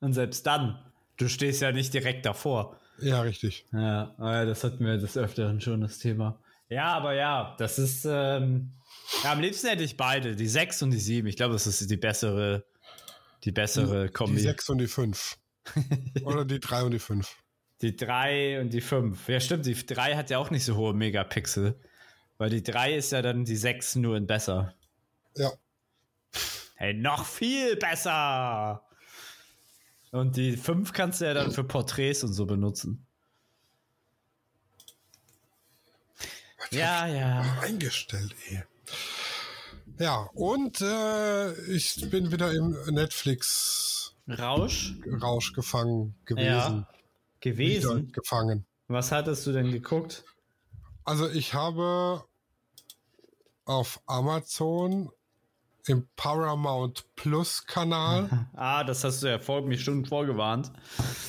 Und selbst dann, du stehst ja nicht direkt davor. Ja, richtig. Ja, ah das hatten wir des Öfteren schon, das Thema. Ja, aber ja, das ist. Ähm, ja, am liebsten hätte ich beide, die 6 und die 7. Ich glaube, das ist die bessere, die bessere Kombi. Die 6 und die 5. Oder die 3 und die 5. Die 3 und die 5. Ja, stimmt, die 3 hat ja auch nicht so hohe Megapixel. Weil die 3 ist ja dann die 6 nur in besser. Ja. Hey, noch viel besser! Und die 5 kannst du ja dann für Porträts und so benutzen. Ja, ja. Eingestellt, ey. Ja, und äh, ich bin wieder im Netflix Rausch Rausch gefangen gewesen. Ja. gewesen. Wieder gefangen. Was hattest du denn geguckt? Also ich habe auf Amazon im Paramount Plus Kanal, Ah, das hast du ja vor mir Stunden vorgewarnt.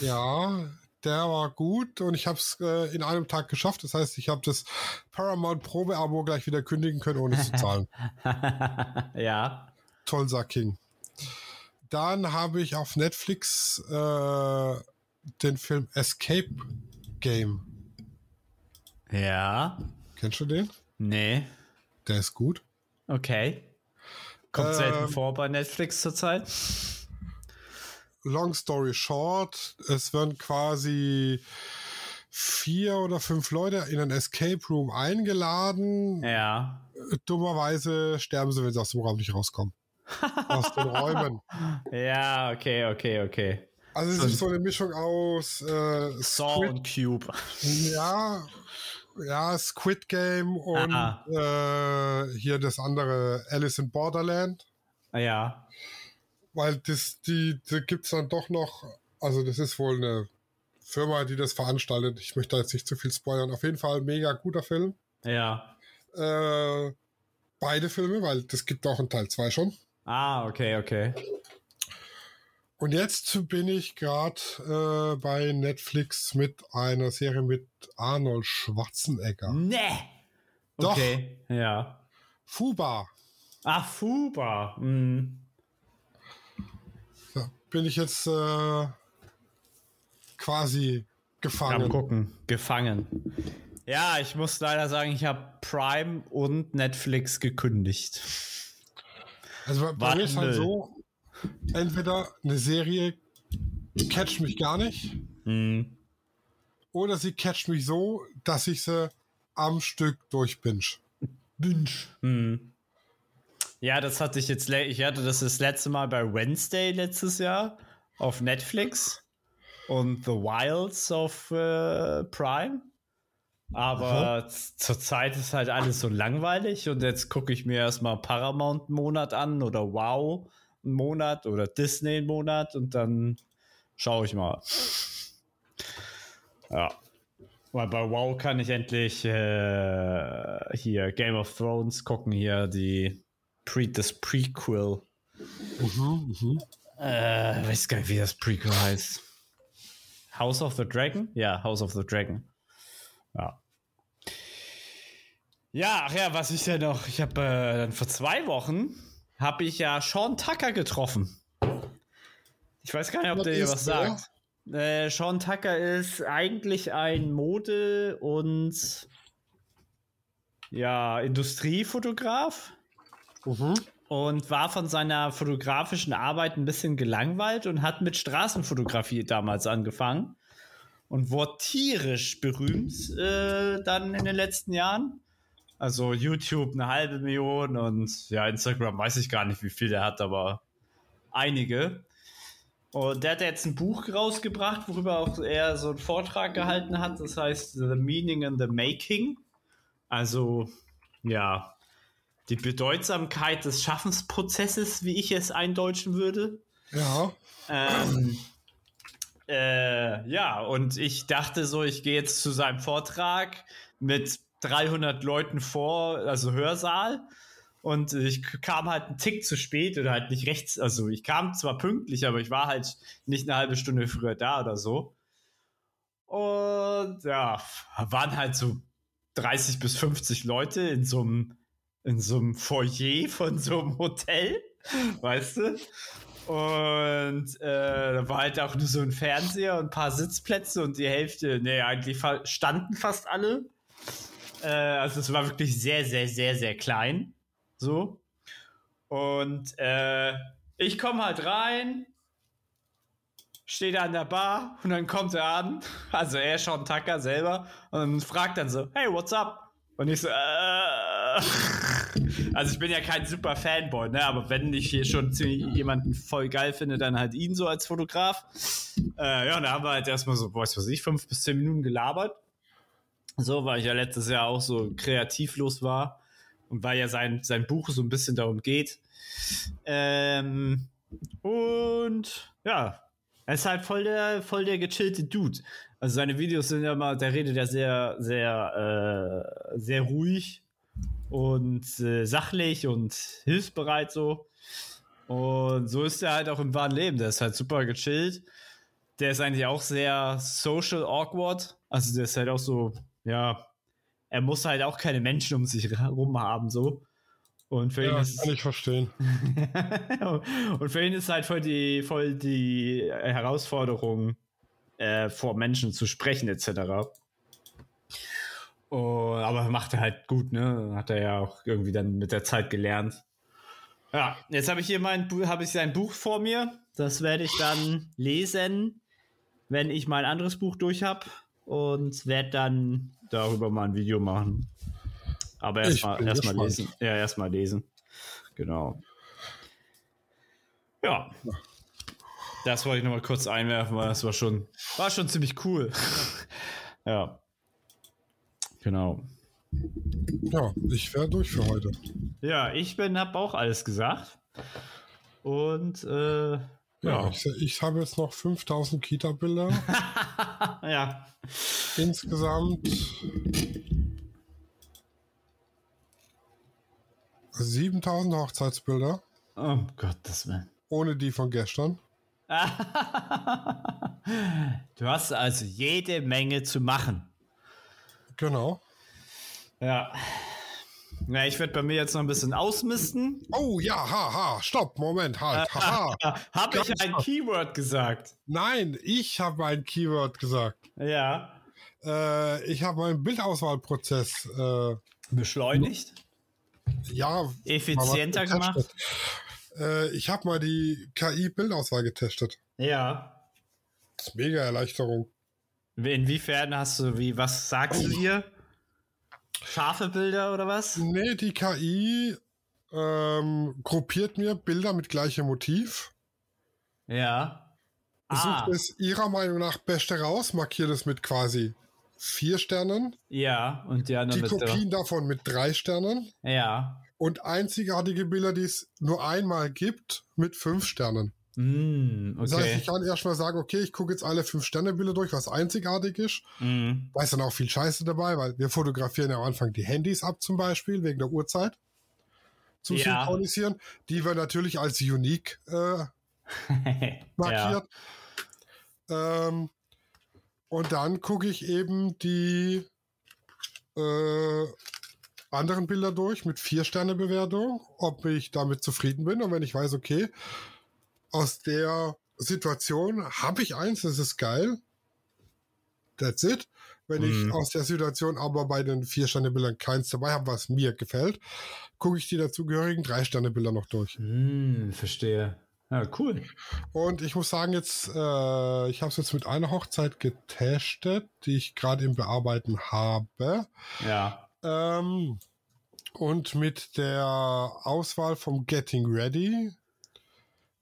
ja, der war gut und ich habe es äh, in einem Tag geschafft. Das heißt, ich habe das Paramount Probe-Abo gleich wieder kündigen können, ohne zu zahlen. ja. Toll, sagt King. Dann habe ich auf Netflix äh, den Film Escape Game. Ja. Kennst du den? Nee. Der ist gut. Okay. Kommt Ähm, selten vor bei Netflix zurzeit. Long story short, es werden quasi vier oder fünf Leute in ein Escape Room eingeladen. Ja. Dummerweise sterben sie, wenn sie aus dem Raum nicht rauskommen. aus den Räumen. Ja, okay, okay, okay. Also es ist so eine Mischung aus äh, Saw Squid, und Cube. ja, ja, Squid Game und äh, hier das andere Alice in Borderland. Ja. Weil das, die, die gibt's dann doch noch, also das ist wohl eine Firma, die das veranstaltet. Ich möchte da jetzt nicht zu viel spoilern. Auf jeden Fall mega guter Film. Ja. Äh, beide Filme, weil das gibt auch einen Teil 2 schon. Ah, okay, okay. Und jetzt bin ich gerade äh, bei Netflix mit einer Serie mit Arnold Schwarzenegger. Nee. Doch. Okay. Ja. Fuba. Ah, Fuba. Mhm. Bin ich jetzt äh, quasi Am gefangen. gucken. Gefangen. Ja, ich muss leider sagen, ich habe Prime und Netflix gekündigt. Also bei, bei mir ist halt so, entweder eine Serie catcht mich gar nicht Mhm. oder sie catcht mich so, dass ich sie am Stück durchbinge. Wünsch. Mhm. Ja, das hatte ich jetzt, ich hatte das das letzte Mal bei Wednesday letztes Jahr auf Netflix und The Wilds auf äh, Prime. Aber zurzeit ist halt alles so langweilig und jetzt gucke ich mir erstmal Paramount einen Monat an oder Wow einen Monat oder Disney einen Monat und dann schaue ich mal. Ja. Weil bei Wow kann ich endlich äh, hier Game of Thrones gucken, hier die Pre das Prequel. Mhm, mhm. Äh, weiß gar nicht, wie das Prequel heißt. House of the Dragon? Ja, House of the Dragon. Ja. Ja, ach ja, was ich ja noch, ich habe äh, dann vor zwei Wochen habe ich ja Sean Tucker getroffen. Ich weiß gar nicht, ob Was der dir ist was der? sagt. Äh, Sean Tucker ist eigentlich ein Mode- und ja, Industriefotograf Mhm. und war von seiner fotografischen Arbeit ein bisschen gelangweilt und hat mit Straßenfotografie damals angefangen und wurde tierisch berühmt äh, dann in den letzten Jahren. Also YouTube eine halbe Million und ja, Instagram weiß ich gar nicht, wie viel der hat, aber einige. Und der hat jetzt ein Buch rausgebracht, worüber auch er so einen Vortrag gehalten hat. Das heißt The Meaning in the Making. Also, ja, die Bedeutsamkeit des Schaffensprozesses, wie ich es eindeutschen würde. Ja. Ähm, äh, ja, und ich dachte so, ich gehe jetzt zu seinem Vortrag mit 300 Leuten vor, also Hörsaal. Und ich kam halt einen Tick zu spät oder halt nicht rechts. Also ich kam zwar pünktlich, aber ich war halt nicht eine halbe Stunde früher da oder so. Und ja, waren halt so 30 bis 50 Leute in so einem, in so einem Foyer von so einem Hotel, weißt du? Und äh, da war halt auch nur so ein Fernseher und ein paar Sitzplätze und die Hälfte, nee, eigentlich standen fast alle. Äh, also es war wirklich sehr, sehr, sehr, sehr klein. So. Und äh, ich komme halt rein, steht an der Bar und dann kommt er an, also er Sean Tucker selber und fragt dann so, hey, what's up? Und ich so, äh, also ich bin ja kein super Fanboy, ne, aber wenn ich hier schon jemanden voll geil finde, dann halt ihn so als Fotograf. Äh, ja, und da haben wir halt erstmal so, was weiß ich, fünf bis zehn Minuten gelabert. So, weil ich ja letztes Jahr auch so kreativlos war und weil ja sein, sein Buch so ein bisschen darum geht. Ähm, und ja, er ist halt voll der, voll der gechillte Dude. Also seine Videos sind ja immer, der redet ja sehr, sehr, äh, sehr ruhig und äh, sachlich und hilfsbereit so. Und so ist er halt auch im wahren Leben. Der ist halt super gechillt. Der ist eigentlich auch sehr social awkward. Also der ist halt auch so, ja, er muss halt auch keine Menschen um sich herum haben, so. Und für ja, ihn ist kann ich verstehen. und für ihn ist halt voll die, voll die Herausforderung, äh, vor Menschen zu sprechen, etc. Oh, aber macht er halt gut, ne? Hat er ja auch irgendwie dann mit der Zeit gelernt. Ja, jetzt habe ich hier mein habe ich sein Buch vor mir. Das werde ich dann lesen, wenn ich mein anderes Buch durch habe und werde dann darüber mal ein Video machen. Aber erstmal erstmal lesen. Ja, erstmal lesen. Genau. Ja. Das wollte ich nochmal kurz einwerfen, weil das war schon, war schon ziemlich cool. ja. Genau. Ja, ich wäre durch für heute. Ja, ich bin, hab auch alles gesagt. Und äh, ja, ja ich, ich habe jetzt noch 5000 Kita-Bilder. ja. Insgesamt 7000 Hochzeitsbilder. Oh Gottes Willen. Ohne die von gestern. du hast also jede Menge zu machen. Genau. Ja. Ja, ich werde bei mir jetzt noch ein bisschen ausmisten. Oh ja, haha, stopp, Moment, halt. Haha. habe ich ein Keyword gesagt? Nein, ich habe ein Keyword gesagt. Ja. Äh, ich habe meinen Bildauswahlprozess äh, beschleunigt ja, effizienter gemacht. Äh, ich habe mal die KI-Bildauswahl getestet. Ja. Das ist mega Erleichterung. Inwiefern hast du, wie, was sagst du ihr? Scharfe Bilder oder was? Nee, die KI ähm, gruppiert mir Bilder mit gleichem Motiv. Ja. Sucht ah. es ihrer Meinung nach Beste raus, markiert es mit quasi vier Sternen. Ja, und die anderen Die Kopien davon mit drei Sternen. Ja. Und einzigartige Bilder, die es nur einmal gibt, mit fünf Sternen. Mm, okay. Das heißt, ich kann erstmal sagen, okay, ich gucke jetzt alle fünf Sterne Bilder durch, was einzigartig ist. Mm. Da ist dann auch viel Scheiße dabei, weil wir fotografieren ja am Anfang die Handys ab zum Beispiel, wegen der Uhrzeit. Zum ja. Synchronisieren. Die wir natürlich als unique äh, markiert. ja. ähm, und dann gucke ich eben die äh, anderen Bilder durch mit vier Sterne Bewertung, ob ich damit zufrieden bin. Und wenn ich weiß, okay, aus der Situation habe ich eins, das ist geil. That's it. Wenn mhm. ich aus der Situation aber bei den vier Sterne Bildern keins dabei habe, was mir gefällt, gucke ich die dazugehörigen drei Sterne Bilder noch durch. Mhm, verstehe. Ja, cool. Und ich muss sagen, jetzt, äh, ich habe es jetzt mit einer Hochzeit getestet, die ich gerade im Bearbeiten habe. Ja. Ähm, und mit der Auswahl vom Getting Ready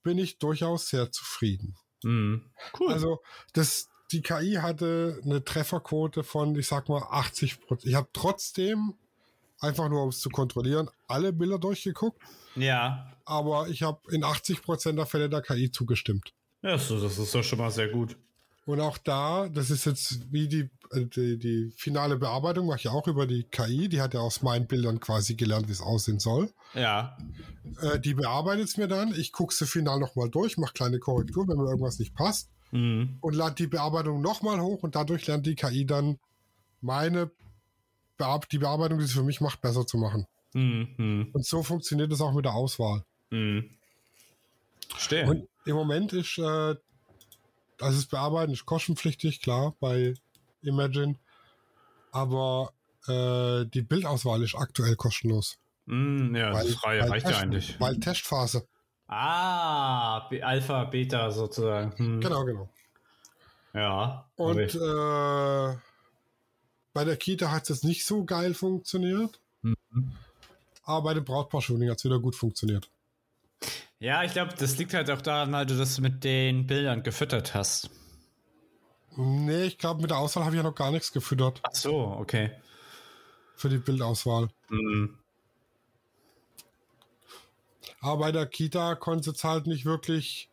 bin ich durchaus sehr zufrieden. Mhm. Cool. Also, das, die KI hatte eine Trefferquote von, ich sag mal, 80 Prozent. Ich habe trotzdem, einfach nur um es zu kontrollieren, alle Bilder durchgeguckt. Ja. Aber ich habe in 80% der Fälle der KI zugestimmt. Ja, so, das ist doch schon mal sehr gut. Und auch da, das ist jetzt wie die, äh, die, die finale Bearbeitung, mache ich auch über die KI. Die hat ja aus meinen Bildern quasi gelernt, wie es aussehen soll. Ja. Äh, die bearbeitet es mir dann. Ich gucke sie final nochmal durch, mache kleine Korrekturen, wenn mir irgendwas nicht passt. Mhm. Und lade die Bearbeitung nochmal hoch und dadurch lernt die KI dann meine Bear die Bearbeitung, die sie für mich macht, besser zu machen. Mhm. Und so funktioniert es auch mit der Auswahl. Mhm. Verstehe. Und Im Moment ist, äh, also das Bearbeiten ist kostenpflichtig, klar, bei Imagine. Aber äh, die Bildauswahl ist aktuell kostenlos. Mm, ja, Weil- das frei weil reicht ja Test- eigentlich. Weil Testphase. Ah, Alpha, Beta sozusagen. Hm. Genau, genau. Ja. Und äh, bei der Kita hat es jetzt nicht so geil funktioniert. Mhm. Aber bei dem Brautpaar-Shooting hat es wieder gut funktioniert. Ja, ich glaube, das liegt halt auch daran, weil du das mit den Bildern gefüttert hast. Nee, ich glaube, mit der Auswahl habe ich ja noch gar nichts gefüttert Ach so, okay. für die Bildauswahl. Mhm. Aber bei der Kita konnte es jetzt halt nicht wirklich.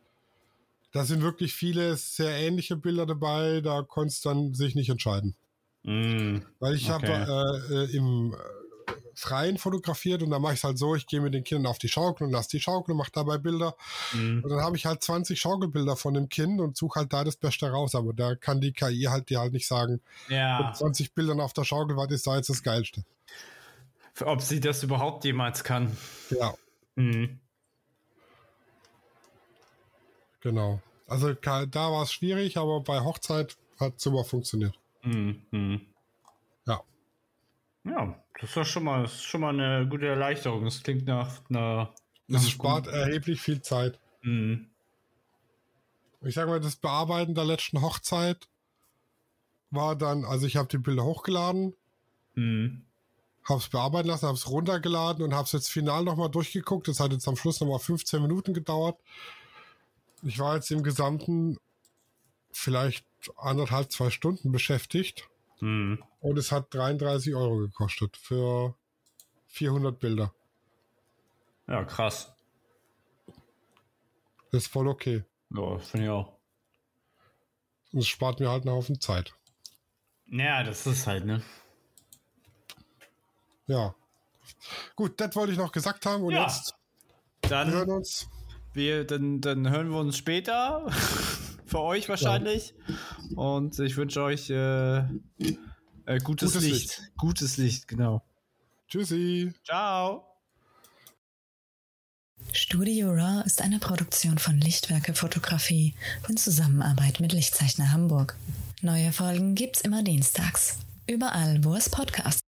Da sind wirklich viele sehr ähnliche Bilder dabei, da konntest du dann sich nicht entscheiden. Mhm. Weil ich Okay. habe äh, äh, im äh, Freien fotografiert und da mache ich es halt so, ich gehe mit den Kindern auf die Schaukel und lasse die Schaukel und mache dabei Bilder. Mhm. Und dann habe ich halt 20 Schaukelbilder von dem Kind und suche halt da das Beste raus. Aber da kann die KI halt dir halt nicht sagen, Ja, mit 20 Bildern auf der Schaukel, was ist da jetzt das Geilste. ob sie das überhaupt jemals kann. Ja, Mhm. genau. Also da war es schwierig, aber bei Hochzeit hat super funktioniert. Mhm. Ja. Das ist schon mal, ist schon mal eine gute Erleichterung. Das klingt nach einer. einem spart guten- erheblich viel Zeit. Mhm. Ich sag mal, das Bearbeiten der letzten Hochzeit war dann, also ich habe die Bilder hochgeladen, Mhm. habe es bearbeiten lassen, habe es runtergeladen und habe es jetzt final nochmal durchgeguckt. Das hat jetzt am Schluss nochmal 15 Minuten gedauert. Ich war jetzt im Gesamten vielleicht anderthalb, zwei Stunden beschäftigt Mhm. und es hat 33 Euro gekostet für 400 Bilder. Ja, krass. Das ist voll okay. Ja, finde ich auch. Und es spart mir halt einen Haufen Zeit. Ja, das ist halt, ne? Ja. Gut, das wollte ich noch gesagt haben und Ja. jetzt wir hören Dann, uns. wir, dann, dann hören wir uns später. Für euch wahrscheinlich. Und ich wünsche euch äh, äh, gutes, Gutes Licht. Gutes Licht, genau. Tschüssi. Ciao. Studio Raw ist eine Produktion von Lichtwerke Fotografie in Zusammenarbeit mit Lichtzeichner Hamburg. Neue Folgen gibt's immer dienstags. Überall, wo es Podcasts